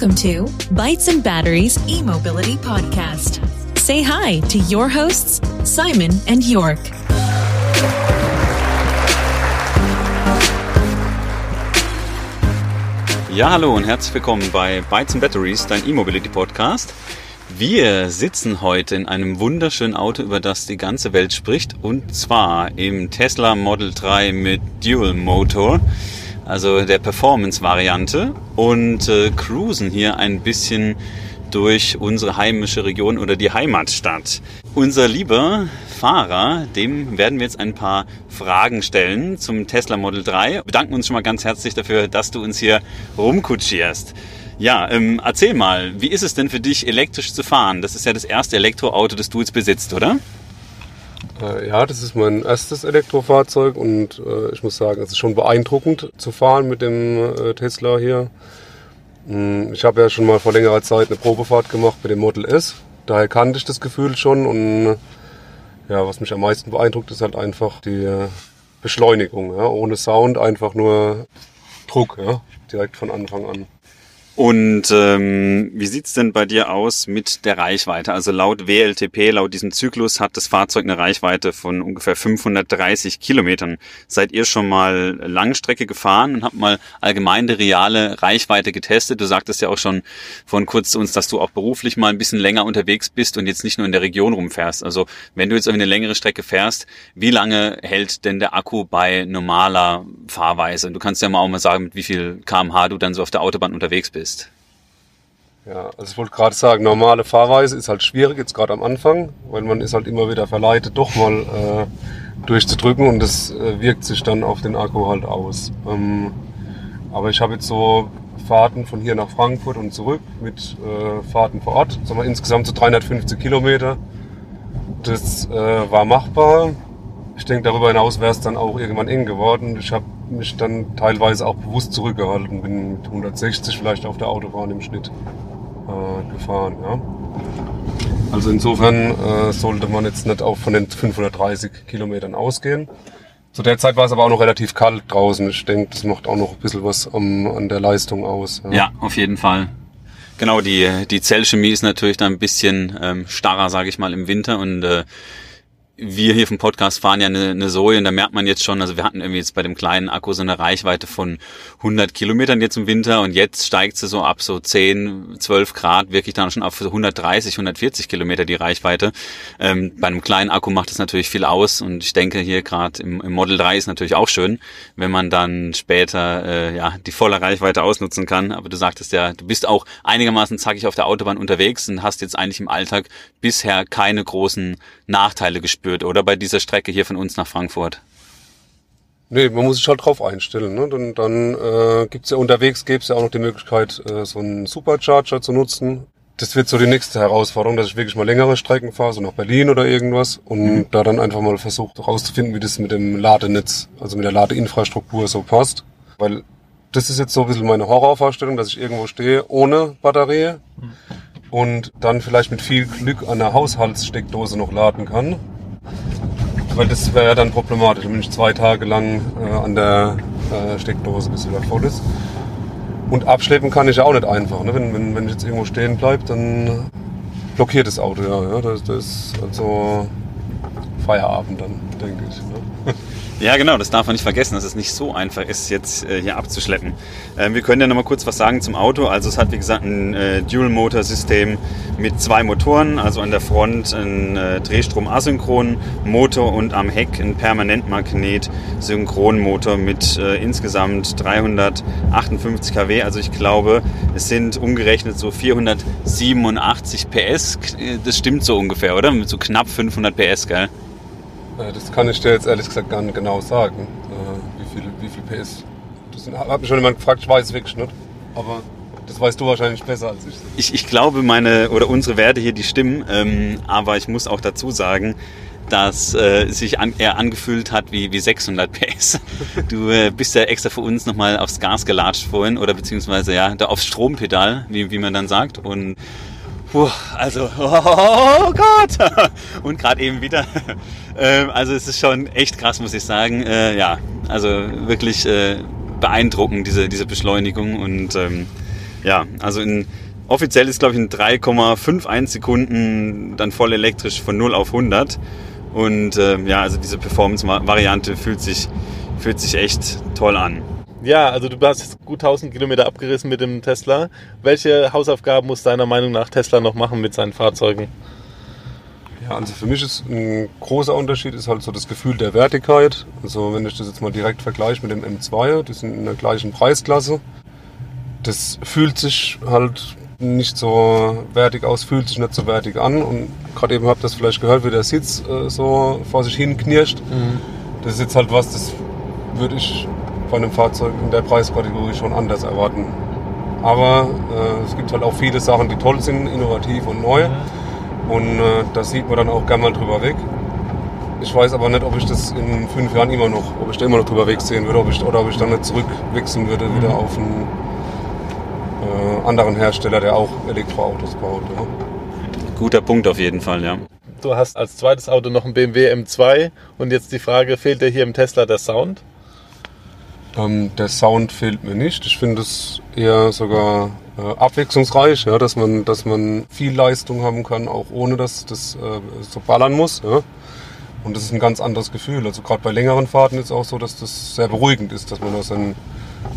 Welcome to Bytes and Batteries e-mobility podcast. Say hi to your hosts, Simon and York. Ja, hallo und herzlich willkommen bei Bytes and Batteries, dein E-Mobility Podcast. Wir sitzen heute in einem wunderschönen Auto, über das die ganze Welt spricht, und zwar im Tesla Model 3 mit Dual Motor, also der Performance-Variante, und äh, cruisen hier ein bisschen durch unsere heimische Region oder die Heimatstadt. Unser lieber Fahrer, dem werden wir jetzt ein paar Fragen stellen zum Tesla Model 3. Wir bedanken uns schon mal ganz herzlich dafür, dass du uns hier rumkutschierst. Ja, ähm, erzähl mal, wie ist es denn für dich, elektrisch zu fahren? Das ist ja das erste Elektroauto, das du jetzt besitzt, oder? Äh, ja, das ist mein erstes Elektrofahrzeug und äh, ich muss sagen, es ist schon beeindruckend zu fahren mit dem äh, Tesla hier. Hm, ich habe ja schon mal vor längerer Zeit eine Probefahrt gemacht mit dem Model S. Daher kannte ich das Gefühl schon und ja, was mich am meisten beeindruckt, ist halt einfach die Beschleunigung. Ja, ohne Sound, einfach nur Druck, ja, direkt von Anfang an. Und ähm, wie sieht's denn bei dir aus mit der Reichweite? Also laut WLTP, laut diesem Zyklus, hat das Fahrzeug eine Reichweite von ungefähr 530 Kilometern. Seid ihr schon mal Langstrecke gefahren und habt mal allgemeine reale Reichweite getestet? Du sagtest ja auch schon von kurz zu uns, dass du auch beruflich mal ein bisschen länger unterwegs bist und jetzt nicht nur in der Region rumfährst. Also wenn du jetzt eine längere Strecke fährst, wie lange hält denn der Akku bei normaler Fahrweise? Du kannst ja mal auch mal sagen, mit wie viel kmh du dann so auf der Autobahn unterwegs bist ist. Ja, also ich wollte gerade sagen, normale Fahrweise ist halt schwierig, jetzt gerade am Anfang, weil man ist halt immer wieder verleitet, doch mal äh, durchzudrücken und das äh, wirkt sich dann auf den Akku halt aus. Ähm, aber ich habe jetzt so Fahrten von hier nach Frankfurt und zurück mit äh, Fahrten vor Ort, sagen wir insgesamt so 350 Kilometer. Das äh, war machbar. Ich denke, darüber hinaus wäre es dann auch irgendwann eng geworden. Ich habe mich dann teilweise auch bewusst zurückgehalten, bin mit 160 vielleicht auf der Autobahn im Schnitt äh, gefahren. Ja. Also insofern äh, sollte man jetzt nicht auch von den 530 Kilometern ausgehen. Zu der Zeit war es aber auch noch relativ kalt draußen. Ich denke, das macht auch noch ein bisschen was um, an der Leistung aus. Ja. ja, auf jeden Fall. Genau, die, die Zellchemie ist natürlich da ein bisschen ähm, starrer, sage ich mal, im Winter und äh, wir hier vom Podcast fahren ja eine, eine Zoe und da merkt man jetzt schon, also wir hatten irgendwie jetzt bei dem kleinen Akku so eine Reichweite von 100 Kilometern jetzt im Winter und jetzt steigt sie so ab so 10, 12 Grad wirklich dann schon auf 130, 140 Kilometer die Reichweite. Ähm, bei einem kleinen Akku macht das natürlich viel aus und ich denke hier gerade im, im, Model 3 ist natürlich auch schön, wenn man dann später äh, ja die volle Reichweite ausnutzen kann. Aber du sagtest ja, du bist auch einigermaßen zackig auf der Autobahn unterwegs und hast jetzt eigentlich im Alltag bisher keine großen Nachteile gespürt gespürt, oder bei dieser Strecke hier von uns nach Frankfurt? Nee, man muss sich halt drauf einstellen. Ne? Dann, dann äh, gibt ja unterwegs gibt's ja auch noch die Möglichkeit, äh, so einen Supercharger zu nutzen. Das wird so die nächste Herausforderung, dass ich wirklich mal längere Strecken fahre, so nach Berlin oder irgendwas und mhm. da dann einfach mal versucht herauszufinden, wie das mit dem Ladenetz, also mit der Ladeinfrastruktur so passt. Weil das ist jetzt so ein bisschen meine Horrorvorstellung, dass ich irgendwo stehe ohne Batterie mhm. und dann vielleicht mit viel Glück an der Haushaltssteckdose noch laden kann weil das wäre ja dann problematisch, wenn ich zwei Tage lang äh, an der äh, Steckdose bis wieder voll ist. Und abschleppen kann ich ja auch nicht einfach. Ne? Wenn, wenn, wenn ich jetzt irgendwo stehen bleibe, dann blockiert das Auto ja. ja? Das, das ist also Feierabend dann, denke ich. Ne? Ja, genau, das darf man nicht vergessen, dass es nicht so einfach ist, jetzt äh, hier abzuschleppen. Ähm, wir können ja nochmal kurz was sagen zum Auto. Also es hat, wie gesagt, ein äh, Dual-Motor-System mit zwei Motoren, also an der Front ein äh, Drehstrom-Asynchron-Motor und am Heck ein Permanentmagnet-Synchronmotor mit äh, insgesamt 358 kW. Also ich glaube, es sind umgerechnet so 487 PS. Das stimmt so ungefähr, oder? Mit so knapp 500 PS, gell? Äh, das kann ich dir jetzt ehrlich gesagt gar nicht genau sagen, äh, wie viel, wie viel PS. Das hat mich schon jemand gefragt, ich weiß es wirklich nicht. Aber das weißt du wahrscheinlich besser als ich. Ich, ich glaube, meine oder unsere Werte hier, die stimmen. Ähm, aber ich muss auch dazu sagen, dass äh, sich an, eher angefühlt hat wie, wie 600 PS. Du äh, bist ja extra für uns nochmal aufs Gas gelatscht vorhin oder beziehungsweise ja da aufs Strompedal, wie, wie man dann sagt. Und Puh, also, oh Gott! Und gerade eben wieder. Ähm, also es ist schon echt krass, muss ich sagen. Äh, ja, also wirklich äh, beeindruckend, diese, diese Beschleunigung. Und ähm, Ja, also in offiziell ist glaube ich in 3,51 Sekunden dann voll elektrisch von 0 auf 100. Und äh, ja, also diese Performance-Variante fühlt sich, fühlt sich echt toll an. Ja, also du hast jetzt gut 1000 Kilometer abgerissen mit dem Tesla. Welche Hausaufgaben muss deiner Meinung nach Tesla noch machen mit seinen Fahrzeugen? Ja, also für mich ist ein großer Unterschied ist halt so das Gefühl der Wertigkeit. Also wenn ich das jetzt mal direkt vergleiche mit dem M2, die sind in der gleichen Preisklasse. Das fühlt sich halt nicht so wertig aus, fühlt sich nicht so wertig an. Und gerade eben habt ihr das vielleicht gehört, wie der Sitz äh, so vor sich hin knirscht. Mhm. Das ist jetzt halt was, das würde ich von einem Fahrzeug in der Preiskategorie schon anders erwarten. Aber äh, es gibt halt auch viele Sachen, die toll sind, innovativ und neu. Mhm. Und äh, da sieht man dann auch gerne mal drüber weg. Ich weiß aber nicht, ob ich das in fünf Jahren immer noch, ob ich da immer noch drüber wegsehen würde, ob ich, oder ob ich dann nicht zurückwechseln würde, wieder mhm. auf einen äh, anderen Hersteller, der auch Elektroautos baut. Ja. Guter Punkt auf jeden Fall, ja. Du hast als zweites Auto noch ein BMW M2 und jetzt die Frage, fehlt dir hier im Tesla der Sound? Ähm, der Sound fehlt mir nicht. Ich finde es eher sogar äh, abwechslungsreich, ja, dass man, dass man viel Leistung haben kann, auch ohne dass das äh, so ballern muss. Ja. Und das ist ein ganz anderes Gefühl. Also gerade bei längeren Fahrten ist es auch so, dass das sehr beruhigend ist, dass man da sein,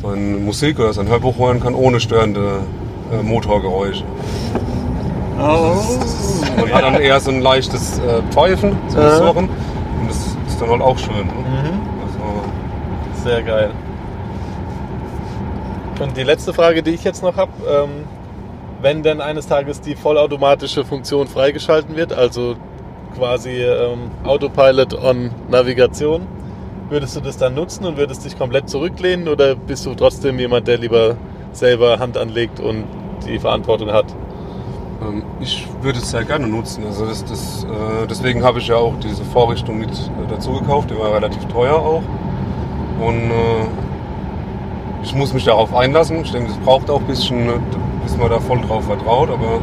seine Musik oder sein Hörbuch hören kann, ohne störende äh, Motorgeräusche. Oh. Man hat dann eher so ein leichtes äh, Pfeifen, so ein Surren. Und das ist dann halt auch schön. Ne? Mhm. Sehr geil. Und die letzte Frage, die ich jetzt noch habe, ähm, wenn denn eines Tages die vollautomatische Funktion freigeschalten wird, also quasi ähm, Autopilot on Navigation, würdest du das dann nutzen und würdest dich komplett zurücklehnen oder bist du trotzdem jemand, der lieber selber Hand anlegt und die Verantwortung hat? Ähm, ich würde es sehr gerne nutzen. Also das, das, äh, deswegen habe ich ja auch diese Vorrichtung mit äh, dazu gekauft. Die war relativ teuer auch. Und äh, ich muss mich darauf einlassen. Ich denke, das braucht auch ein bisschen, bis man da voll drauf vertraut. Aber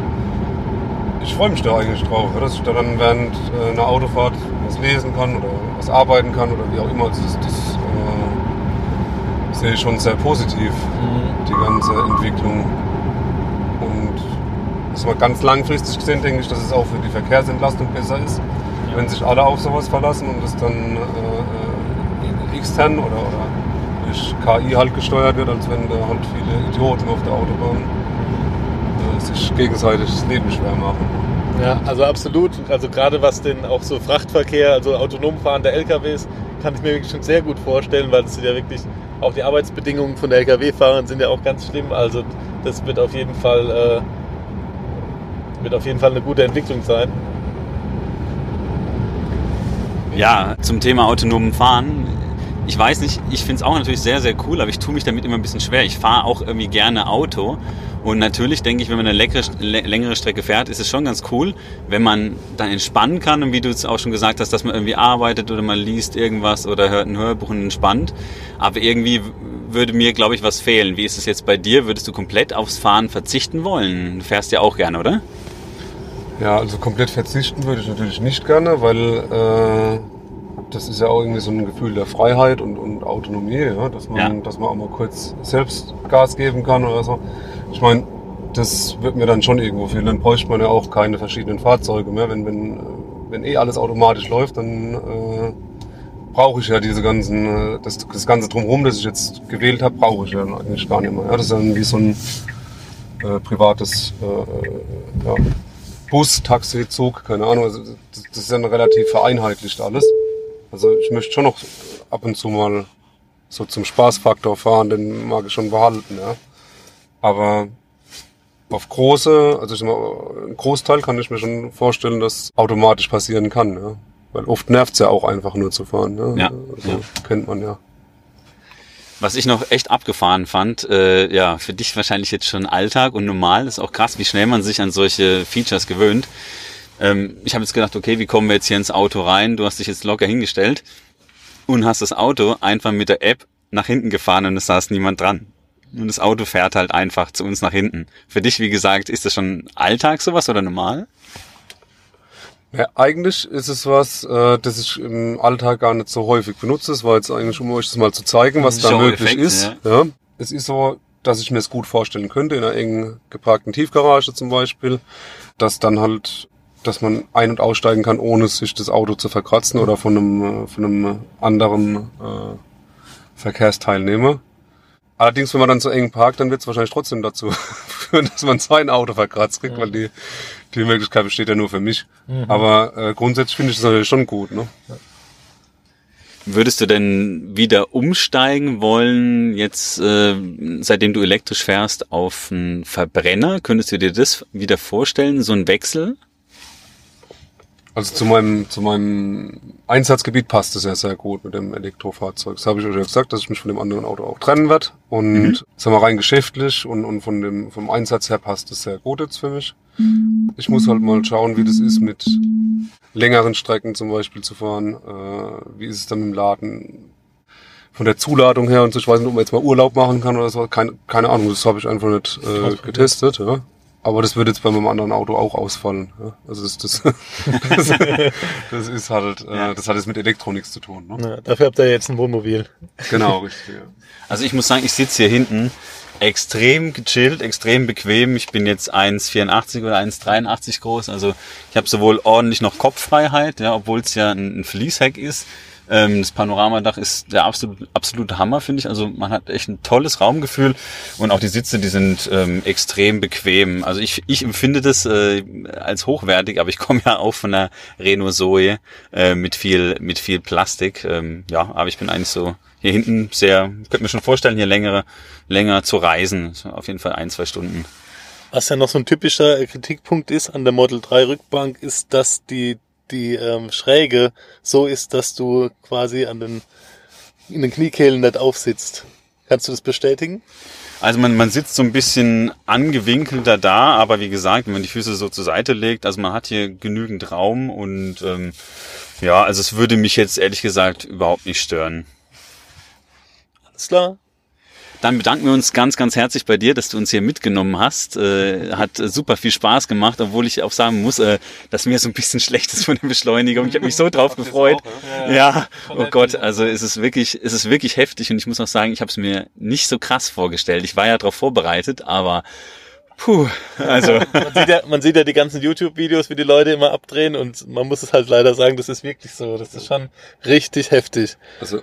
ich freue mich da eigentlich drauf, dass ich da dann während äh, einer Autofahrt was lesen kann oder was arbeiten kann oder wie auch immer. Das, das äh, sehe ich schon sehr positiv, mhm. die ganze Entwicklung. Und das mal ganz langfristig gesehen, denke ich, dass es auch für die Verkehrsentlastung besser ist, ja. wenn sich alle auf sowas verlassen und es dann äh, äh extern oder, oder durch KI halt gesteuert wird, als wenn da halt viele Idioten auf der Autobahn äh, sich gegenseitig das Leben schwer machen. Ja, also absolut. Also gerade was den auch so Frachtverkehr, also autonom fahrende LKWs, kann ich mir wirklich schon sehr gut vorstellen, weil das sind ja wirklich auch die Arbeitsbedingungen von LKW-Fahrern sind ja auch ganz schlimm. Also das wird auf jeden Fall äh, wird auf jeden Fall eine gute Entwicklung sein. Ja, zum Thema autonomen Fahren ich weiß nicht, ich finde es auch natürlich sehr, sehr cool, aber ich tue mich damit immer ein bisschen schwer. Ich fahre auch irgendwie gerne Auto. Und natürlich denke ich, wenn man eine leckere, längere Strecke fährt, ist es schon ganz cool, wenn man dann entspannen kann. Und wie du es auch schon gesagt hast, dass man irgendwie arbeitet oder man liest irgendwas oder hört ein Hörbuch und entspannt. Aber irgendwie würde mir, glaube ich, was fehlen. Wie ist es jetzt bei dir? Würdest du komplett aufs Fahren verzichten wollen? Du fährst ja auch gerne, oder? Ja, also komplett verzichten würde ich natürlich nicht gerne, weil äh, das ist ja auch irgendwie so ein Gefühl der Freiheit und, und Autonomie, ja? Dass, man, ja. dass man auch mal kurz selbst Gas geben kann oder so. Ich meine, das wird mir dann schon irgendwo fehlen. Dann bräuchte man ja auch keine verschiedenen Fahrzeuge mehr. Wenn, wenn, wenn eh alles automatisch läuft, dann äh, brauche ich ja diese ganzen, äh, das, das ganze Drumherum, das ich jetzt gewählt habe, brauche ich ja eigentlich gar nicht mehr. Ja? Das ist dann wie so ein äh, privates äh, äh ja, Bus, Taxi, Zug, keine Ahnung. Also das, das ist dann relativ vereinheitlicht alles. Also ich möchte schon noch ab und zu mal so zum Spaßfaktor fahren, den mag ich schon behalten, ja. Aber auf große, also ich mal, ein Großteil kann ich mir schon vorstellen, dass automatisch passieren kann, ja. Weil oft nervt's ja auch einfach nur zu fahren, ne? ja. Also, ja. Kennt man ja. Was ich noch echt abgefahren fand, äh, ja, für dich wahrscheinlich jetzt schon Alltag und normal, ist auch krass, wie schnell man sich an solche Features gewöhnt. Ähm, ich habe jetzt gedacht, okay, wie kommen wir jetzt hier ins Auto rein? Du hast dich jetzt locker hingestellt und hast das Auto einfach mit der App nach hinten gefahren und es saß niemand dran. Und das Auto fährt halt einfach zu uns nach hinten. Für dich, wie gesagt, ist das schon Alltag sowas oder normal? Ja, eigentlich ist es was, äh, das ich im Alltag gar nicht so häufig benutze. Es war jetzt eigentlich, um euch das mal zu zeigen, was da möglich Effekt, ist. Ja. ja. Es ist so, dass ich mir es gut vorstellen könnte, in einer eng geparkten Tiefgarage zum Beispiel, dass dann halt, dass man ein- und aussteigen kann, ohne sich das Auto zu verkratzen oder von einem, äh, von einem anderen äh, Verkehrsteilnehmer. Allerdings, wenn man dann so eng parkt, dann wird es wahrscheinlich trotzdem dazu führen, dass man sein Auto verkratzt kriegt, weil die, die Möglichkeit besteht ja nur für mich. Aber äh, grundsätzlich finde ich das natürlich schon gut. Ne? Würdest du denn wieder umsteigen wollen, jetzt äh, seitdem du elektrisch fährst, auf einen Verbrenner? Könntest du dir das wieder vorstellen, so ein Wechsel? Also zu meinem, zu meinem Einsatzgebiet passt es ja sehr gut mit dem Elektrofahrzeug. Das habe ich euch ja gesagt, dass ich mich von dem anderen Auto auch trennen werde. Und Mhm. sagen wir rein geschäftlich und, und von dem, vom Einsatz her passt es sehr gut jetzt für mich. Ich muss halt mal schauen, wie das ist mit längeren Strecken zum Beispiel zu fahren. Äh, wie ist es dann mit dem Laden? Von der Zuladung her und so. Ich weiß nicht, ob man jetzt mal Urlaub machen kann oder so. Keine, keine Ahnung, das habe ich einfach nicht äh, getestet. Ja. Aber das wird jetzt bei meinem anderen Auto auch ausfallen. Ja. Also das, das, das, das ist halt, äh, das hat jetzt mit Elektro nichts zu tun. Ne? Ja, dafür habt ihr jetzt ein Wohnmobil. Genau, richtig. Ja. Also ich muss sagen, ich sitze hier hinten extrem gechillt, extrem bequem. Ich bin jetzt 1,84 oder 1,83 groß. Also ich habe sowohl ordentlich noch Kopffreiheit, ja, obwohl es ja ein, ein Fließheck ist. Ähm, das Panoramadach ist der absolute, absolute Hammer, finde ich. Also man hat echt ein tolles Raumgefühl und auch die Sitze, die sind ähm, extrem bequem. Also ich, ich empfinde das äh, als hochwertig, aber ich komme ja auch von der Renault Zoe äh, mit viel mit viel Plastik. Ähm, ja, aber ich bin eigentlich so hier hinten sehr, könnte mir schon vorstellen, hier längere, länger zu reisen. Auf jeden Fall ein, zwei Stunden. Was ja noch so ein typischer Kritikpunkt ist an der Model 3 Rückbank, ist, dass die, die ähm, Schräge so ist, dass du quasi an den, in den Kniekehlen nicht aufsitzt. Kannst du das bestätigen? Also man, man sitzt so ein bisschen angewinkelter da, aber wie gesagt, wenn man die Füße so zur Seite legt, also man hat hier genügend Raum und ähm, ja, also es würde mich jetzt ehrlich gesagt überhaupt nicht stören. Alles klar? Dann bedanken wir uns ganz, ganz herzlich bei dir, dass du uns hier mitgenommen hast. Äh, hat super viel Spaß gemacht, obwohl ich auch sagen muss, äh, dass mir so ein bisschen schlecht ist von der Beschleunigung. Ich habe mich so drauf gefreut. Ja, oh Gott, also es ist wirklich, es ist wirklich heftig und ich muss auch sagen, ich habe es mir nicht so krass vorgestellt. Ich war ja darauf vorbereitet, aber puh, also Man sieht ja, man sieht ja die ganzen YouTube-Videos, wie die Leute immer abdrehen und man muss es halt leider sagen, das ist wirklich so. Das ist schon richtig heftig. Also,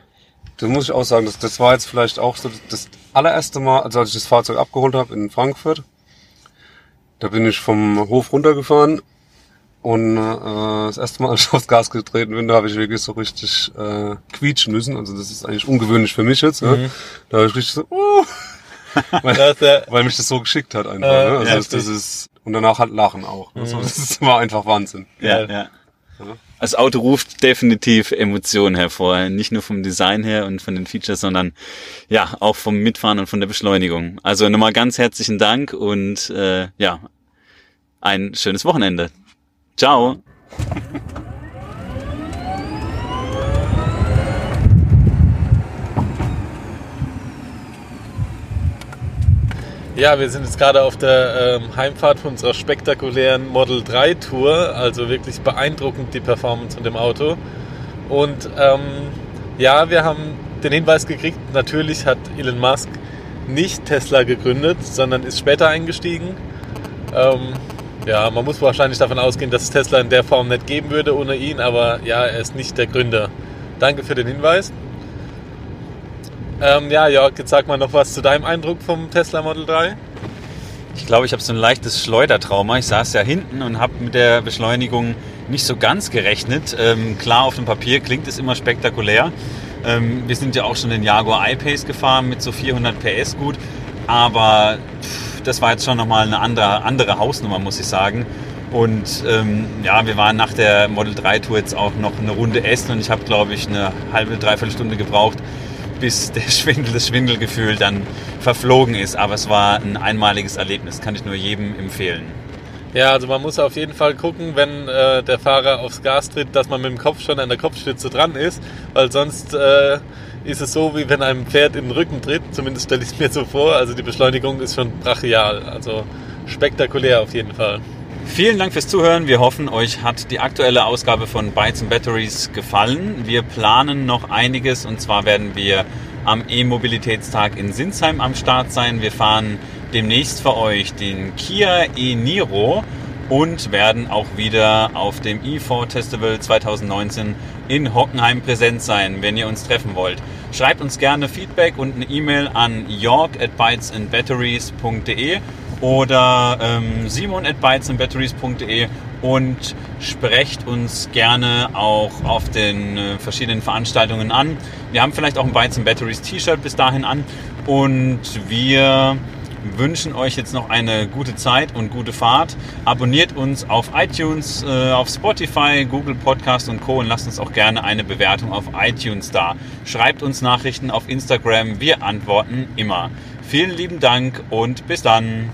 das muss ich auch sagen, das, das war jetzt vielleicht auch so das allererste Mal, also als ich das Fahrzeug abgeholt habe in Frankfurt. Da bin ich vom Hof runtergefahren und äh, das erste Mal, als ich aufs Gas getreten bin, da habe ich wirklich so richtig äh, quietschen müssen. Also das ist eigentlich ungewöhnlich für mich jetzt. Ne? Da habe ich richtig so, uh, weil, ja, weil mich das so geschickt hat einfach. Äh, ne? Also ja, das, das ist und danach halt Lachen auch. Ne? So, das war einfach Wahnsinn. ja, ja. Das Auto ruft definitiv Emotionen hervor, nicht nur vom Design her und von den Features, sondern ja auch vom Mitfahren und von der Beschleunigung. Also nochmal ganz herzlichen Dank und äh, ja ein schönes Wochenende. Ciao. Ja, wir sind jetzt gerade auf der ähm, Heimfahrt von unserer spektakulären Model 3 Tour. Also wirklich beeindruckend die Performance von dem Auto. Und ähm, ja, wir haben den Hinweis gekriegt, natürlich hat Elon Musk nicht Tesla gegründet, sondern ist später eingestiegen. Ähm, ja, man muss wahrscheinlich davon ausgehen, dass es Tesla in der Form nicht geben würde ohne ihn, aber ja, er ist nicht der Gründer. Danke für den Hinweis. Ähm, ja, Jörg, jetzt sag mal noch was zu deinem Eindruck vom Tesla Model 3. Ich glaube, ich habe so ein leichtes Schleudertrauma. Ich saß ja hinten und habe mit der Beschleunigung nicht so ganz gerechnet. Ähm, klar, auf dem Papier klingt es immer spektakulär. Ähm, wir sind ja auch schon den Jaguar I-Pace gefahren mit so 400 PS gut. Aber pff, das war jetzt schon nochmal eine andere, andere Hausnummer, muss ich sagen. Und ähm, ja, wir waren nach der Model 3 Tour jetzt auch noch eine Runde essen und ich habe, glaube ich, eine halbe, dreiviertel Stunde gebraucht, bis der Schwindel, das Schwindelgefühl dann verflogen ist. Aber es war ein einmaliges Erlebnis, kann ich nur jedem empfehlen. Ja, also man muss auf jeden Fall gucken, wenn äh, der Fahrer aufs Gas tritt, dass man mit dem Kopf schon an der Kopfstütze dran ist, weil sonst äh, ist es so, wie wenn einem Pferd in den Rücken tritt. Zumindest stelle ich es mir so vor. Also die Beschleunigung ist schon brachial, also spektakulär auf jeden Fall. Vielen Dank fürs Zuhören. Wir hoffen, euch hat die aktuelle Ausgabe von Bytes and Batteries gefallen. Wir planen noch einiges und zwar werden wir am E-Mobilitätstag in Sinsheim am Start sein. Wir fahren demnächst für euch den Kia e-Niro und werden auch wieder auf dem e4 Festival 2019 in Hockenheim präsent sein, wenn ihr uns treffen wollt. Schreibt uns gerne Feedback und eine E-Mail an york at bytesandbatteries.de oder ähm, simon at bytesandbatteries.de und sprecht uns gerne auch auf den äh, verschiedenen Veranstaltungen an. Wir haben vielleicht auch ein Bytes and Batteries T-Shirt bis dahin an und wir wünschen euch jetzt noch eine gute Zeit und gute Fahrt. Abonniert uns auf iTunes, äh, auf Spotify, Google Podcast und Co. und lasst uns auch gerne eine Bewertung auf iTunes da. Schreibt uns Nachrichten auf Instagram, wir antworten immer. Vielen lieben Dank und bis dann.